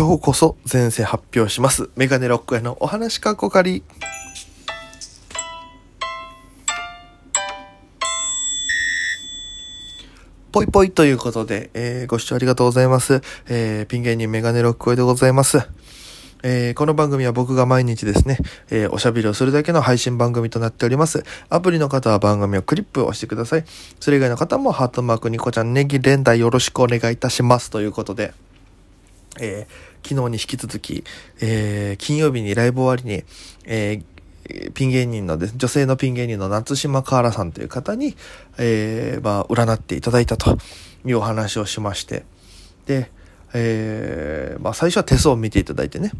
今日こそ前世発表します。メガネロックへのお話かっこかり。ぽいぽいということで、えーご視聴ありがとうございます。えーピン芸人メガネロックへでございます。えーこの番組は僕が毎日ですね、えーおしゃべりをするだけの配信番組となっております。アプリの方は番組をクリップを押してください。それ以外の方もハートマークニコちゃんネギ連打よろしくお願いいたします。ということで、えー昨日に引き続き、えー金曜日にライブ終わりに、えーピン芸人のです、女性のピン芸人の夏島カーラさんという方に、えーまあ、占っていただいたというお話をしまして、で、えーまあ、最初は手相を見ていただいてね、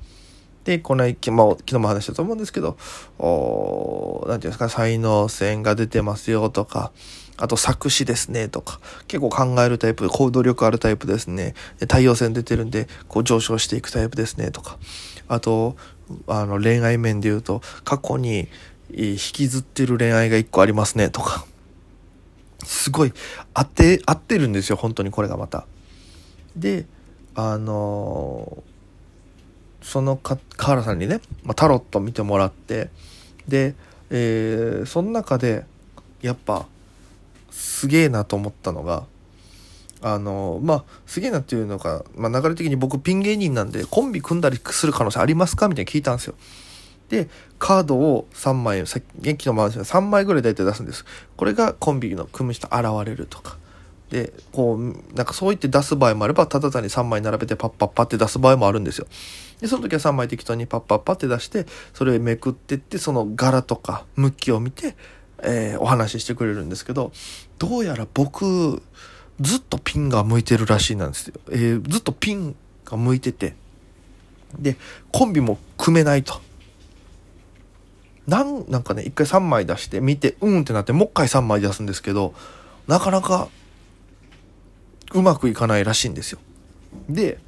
で、この、きまあ、昨日も話したと思うんですけど、おなんていうんですか、才能線が出てますよとか、あと作詞ですねとか、結構考えるタイプ、行動力あるタイプですね。で太陽線出てるんで、こう上昇していくタイプですねとか、あと、あの恋愛面で言うと、過去に引きずってる恋愛が一個ありますねとか、すごい合って、合ってるんですよ、本当にこれがまた。で、あのーそのかカーラさんにね、まあ、タロット見てもらってで、えーその中でやっぱすげえなと思ったのがあのまあすげえなっていうのが、まあ、流れ的に僕ピン芸人なんでコンビ組んだりする可能性ありますか？みたいに聞いたんですよ。でカードを3枚元気のまま3枚ぐらい大体出すんです。これがコンビの組む人現れるとか。でこうなんかそう言って出す場合もあればただ単に3枚並べてパッパッパって出す場合もあるんですよ。でその時は3枚適当にパッパッパって出してそれをめくってってその柄とか向きを見て、えーお話ししてくれるんですけどどうやら僕ずっとピンが向いてるらしいなんですよ、えーずっとピンが向いてて。でコンビも組めないと。なんなんかね一回3枚出して見てうんってなってもう一回3枚出すんですけどなかなかうまくいかないらしいんですよ。で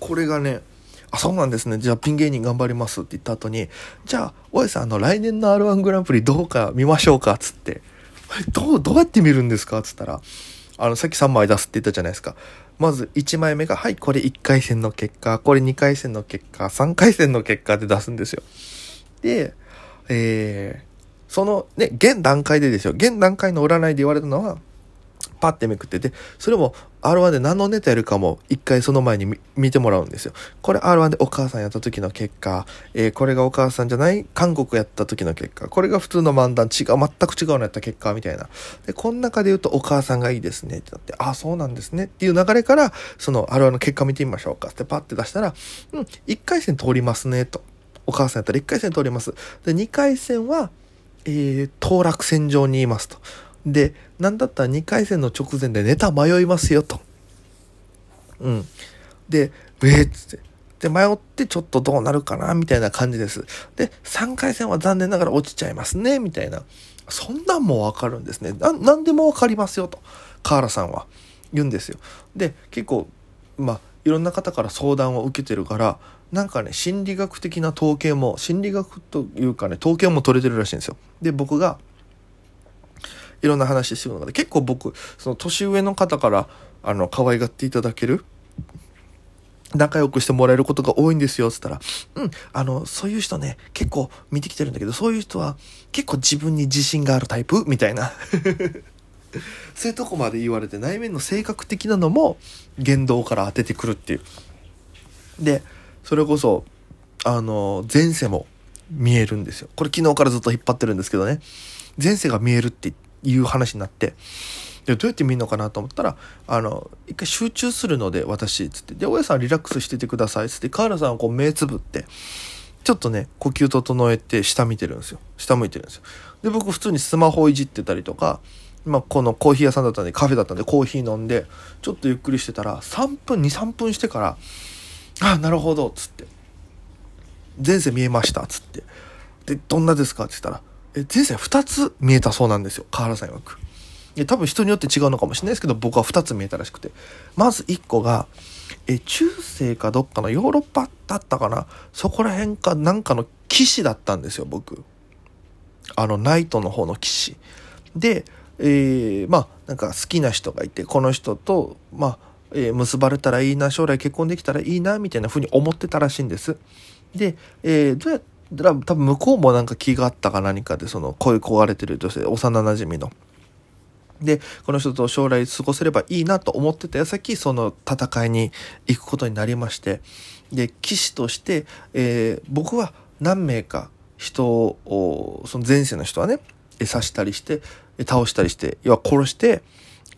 これがねあそうなんですね。じゃあピン芸人頑張りますって言った後にじゃあ大江さんあの来年の r 1グランプリどうか見ましょうかっつって。どうどうやって見るんですか？っつったらあのさっき3枚出すって言ったじゃないですか。まず1枚目がはいこれ1回戦の結果これ2回戦の結果3回戦の結果で出すんですよ。でえーそのね現段階でですよ。現段階の占いで言われたのはパッてめくってて、それも R1 で何のネタやるかも一回その前に見てもらうんですよ。これ R1 でお母さんやった時の結果、えーこれがお母さんじゃない韓国やった時の結果、これが普通の漫談違う、全く違うのやった結果みたいな。で、この中で言うとお母さんがいいですねってなって、あ、そうなんですねっていう流れから、その R1 の結果見てみましょうかってパッて出したら、うん、1回戦通りますねと。お母さんやったら1回戦通ります。で、2回戦は、えー、当落線上にいますと。で、なんだったら2回戦の直前でネタ迷いますよと。うん。で、えー、っつって。で、迷ってちょっとどうなるかなみたいな感じです。で、3回戦は残念ながら落ちちゃいますねみたいな。そんなんもわかるんですね。な、なんでもわかりますよと。カーラさんは言うんですよ。で、結構、まあ、いろんな方から相談を受けてるから、なんかね、心理学的な統計も、心理学というかね、統計も取れてるらしいんですよ。で、僕が、いろんな話してるので、結構僕、その年上の方から、あの、可愛がっていただける、仲良くしてもらえることが多いんですよっ、つったら、うん、あの、そういう人ね、結構見てきてるんだけど、そういう人は結構自分に自信があるタイプ？みたいな。そういうとこまで言われて、内面の性格的なのも言動から当ててくるっていう。で、それこそ、あの、前世も見えるんですよ。これ昨日からずっと引っ張ってるんですけどね。前世が見えるって言っていう話になって、で、どうやって見るのかなと思ったら、あの、一回集中するので、私、っつって。で、大家さんリラックスしててください、っつって、河原さんはこう目つぶって、ちょっとね、呼吸整えて下見てるんですよ。下向いてるんですよ。で、僕普通にスマホいじってたりとか、まあ、このコーヒー屋さんだったんで、カフェだったんで、コーヒー飲んで、ちょっとゆっくりしてたら、3分、2、3分してから、ああ、なるほど、っつって。前世見えました、っつって。で、どんなですかって言ったら、前世2つ見えたそうなんですよ、河原さん曰く。いや、多分人によって違うのかもしれないですけど、僕は2つ見えたらしくて。まず1個が、え、中世かどっかのヨーロッパだったかな？そこら辺かなんかの騎士だったんですよ、僕。あの、ナイトの方の騎士。で、えーまあ、なんか好きな人がいて、この人と、まあ、えー、結ばれたらいいな、将来結婚できたらいいな、みたいな風に思ってたらしいんです。で、えー、どうやったら、多分向こうもなんか気があったか何かで、その恋焦がれてる女性、幼馴染の。で、この人と将来過ごせればいいなと思ってた矢先、その戦いに行くことになりまして、で、騎士として、えー、僕は何名か人を、その前世の人はね、刺したりして、倒したりして、要は殺して、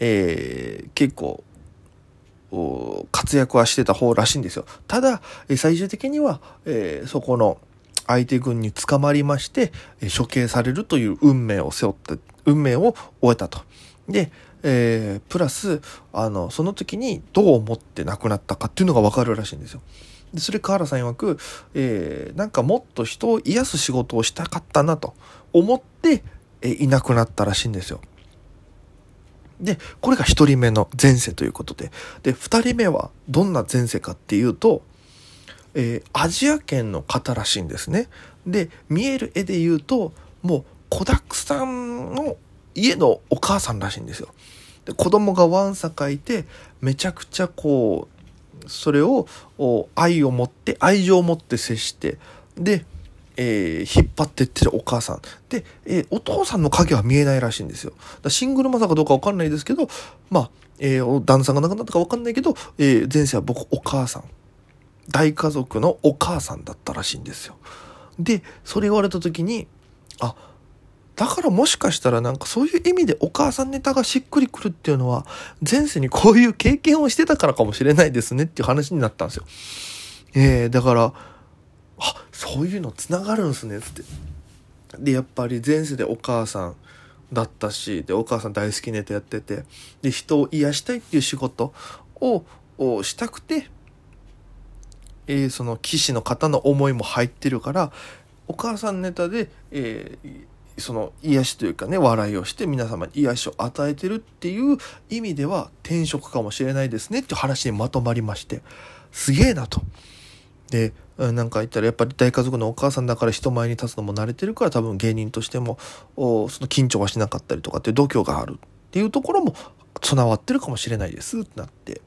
えー、結構、活躍はしてた方らしいんですよ。ただ、最終的には、えー、そこの相手軍に捕まりまして、処刑されるという運命を背負って、運命を終えたと。で、えー、プラス、あの、その時にどう思って亡くなったかっていうのがわかるらしいんですよ。でそれ河原さん曰く、えー、なんかもっと人を癒す仕事をしたかったなと思って、えー、いなくなったらしいんですよ。で、これが一人目の前世ということで。で、二人目はどんな前世かっていうと、えー、アジア圏の方らしいんですね。で、見える絵で言うと、もう子だくさんの家のお母さんらしいんですよ。で子供がわんさかいて、めちゃくちゃこう、それを愛を持って、愛情を持って接して、で、えー、引っ張ってってるお母さん。で、えー、お父さんの影は見えないらしいんですよ。だシングルマザーかどうかわかんないですけど、まあ、えー、旦那さんが亡くなったかわかんないけど、え、前世は僕お母さん。大家族のお母さんだったらしいんですよ。で、それ言われた時に、あ、だからもしかしたらなんかそういう意味でお母さんネタがしっくりくるっていうのは、前世にこういう経験をしてたからかもしれないですねっていう話になったんですよ。えー、だから、あそういうのつながるんすねっつってでやっぱり前世でお母さんだったしでお母さん大好きネタやっててで人を癒したいっていう仕事ををしたくて、えー、その騎士の方の思いも入ってるからお母さんネタで、えー、その癒しというかね笑いをして皆様に癒しを与えてるっていう意味では転職かもしれないですねっていう話にまとまりましてすげえなと。でなんか言ったらやっぱり大家族のお母さんだから人前に立つのも慣れてるから多分芸人としてもおその緊張はしなかったりとかって度胸があるっていうところも備わってるかもしれないですってなって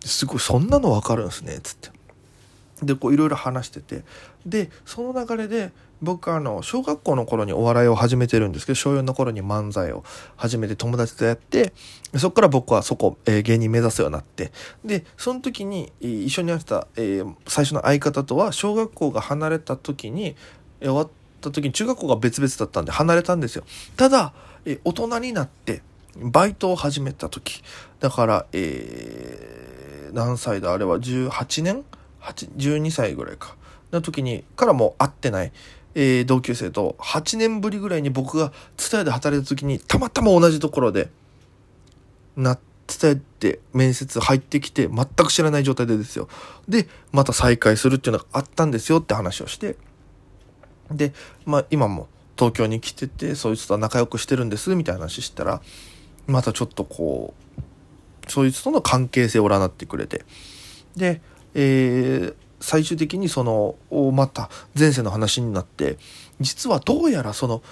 すごいそんなの分かるんですねっつってでこういろいろ話してて。でその流れで僕あの小学校の頃にお笑いを始めてるんですけど小4の頃に漫才を始めて友達とやってそこから僕はそこ、えー、芸人目指すようになって。でその時に一緒にやってた、えー、最初の相方とは小学校が離れた時に、え、終わった時に中学校が別々だったんで離れたんですよ。ただ、えー、大人になってバイトを始めた時。だからえー、何歳だあれは18年12歳ぐらいか。の時にからもう会ってないえー、同級生と8年ぶりぐらいに僕が伝えで働いた時にたまたま同じところでな伝えて面接入ってきて全く知らない状態でですよ。でまた再会するっていうのがあったんですよって話をして。でまあ今も東京に来ててそいつとは仲良くしてるんですみたいな話したらまたちょっとこうそいつとの関係性を占ってくれて。でえー、最終的にそのまた前世の話になって実はどうやらその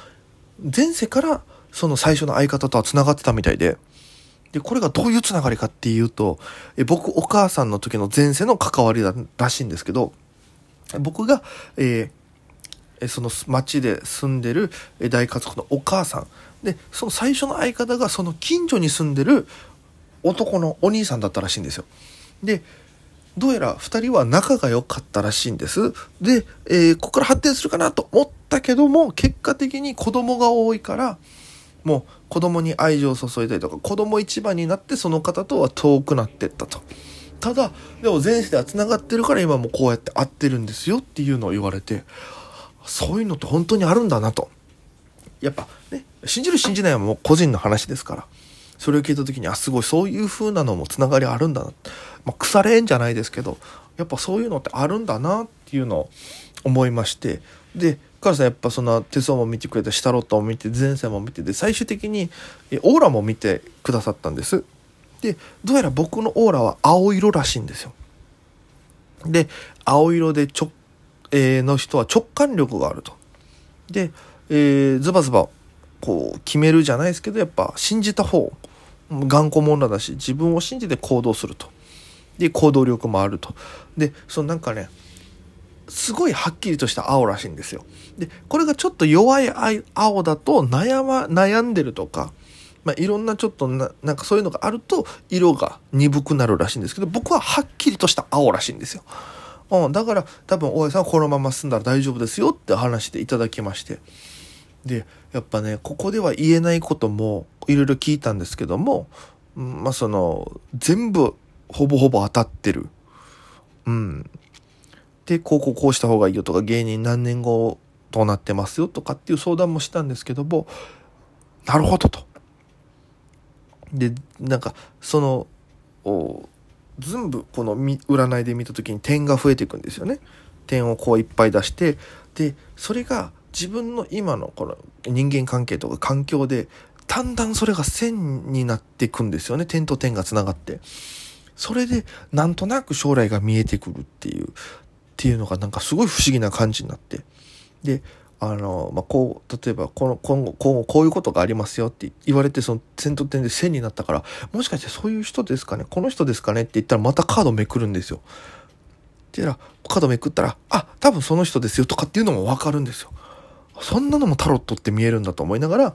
前世からその最初の相方とはつながってたみたいででこれがどういうつながりかっていうとえ僕お母さんの時の前世の関わりだらしいんですけど僕が、えー、その町で住んでる大家族のお母さんでその最初の相方がその近所に住んでる男のお兄さんだったらしいんですよ。でどうやら2人は仲が良かったらしいんです。で、えー、ここから発展するかなと思ったけども、結果的に子供が多いから、もう子供に愛情を注いだりとか、子供一番になってその方とは遠くなってったと。ただ、でも前世では繋がってるから今もこうやって会ってるんですよっていうのを言われて、そういうのって本当にあるんだなと。やっぱね、信じる信じないはもう個人の話ですから。それを聞いた時に、あ、すごい、そういう風なのもつながりあるんだな。まあ、腐れ縁じゃないですけど、やっぱそういうのってあるんだなっていうのを思いまして、で、母さんやっぱその手相も見てくれたシタロットも見て前世も見てで最終的にオーラも見てくださったんです。でどうやら僕のオーラは青色らしいんですよ。で青色でちょ、えー、の人は直感力があると。で、えー、ズバズバこう決めるじゃないですけどやっぱ信じた方頑固者だし自分を信じて行動すると。で行動力もあると。でそのなんかねすごいはっきりとした青らしいんですよ。でこれがちょっと弱い青だと悩ま悩んでるとかまあ、いろんなちょっとななんかそういうのがあると色が鈍くなるらしいんですけど僕ははっきりとした青らしいんですよ。うん、だから多分大江さんはこのまま進んだら大丈夫ですよって話していただきまして。でやっぱねここでは言えないこともいろいろ聞いたんですけども、まあその全部ほぼほぼ当たってる。うん。で、こうこうこうした方がいいよとか、芸人何年後どうなってますよとかっていう相談もしたんですけども、なるほどと。で、なんか、そのお、全部この占いで見た時に点が増えていくんですよね。点をこういっぱい出して、で、それが自分の今のこの人間関係とか環境でだんだんそれが線になっていくんですよね。点と点がつながって。それで、なんとなく将来が見えてくるっていう、っていうのがなんかすごい不思議な感じになって。で、あの、まあ、こう、例えば、この、今後、今後、こういうことがありますよって言われて、その、点と点で線になったから、もしかしてそういう人ですかね？この人ですかね？って言ったら、またカードめくるんですよ。って言ったら、カードめくったら、あ、多分その人ですよとかっていうのもわかるんですよ。そんなのもタロットって見えるんだと思いながら、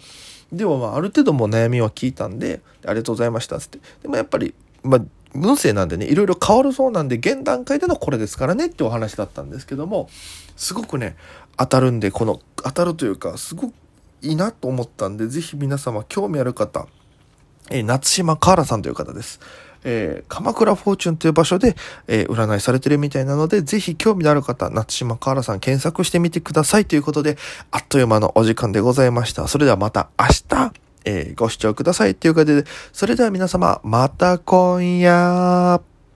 でもまあある程度も悩みは聞いたんで、ありがとうございましたつって。でもやっぱり、まあ運勢なんでね、いろいろ変わるそうなんで、現段階でのこれですからねってお話だったんですけども、すごくね、当たるんで、この、当たるというか、すごくいいなと思ったんで、ぜひ皆様興味ある方、え、夏島カーラさんという方です。えー、鎌倉フォーチュンという場所で、えー、占いされてるみたいなので、ぜひ興味のある方、夏島河原さん検索してみてくださいということで、あっという間のお時間でございました。それではまた明日、えー、ご視聴くださいということで、それでは皆様、また今夜。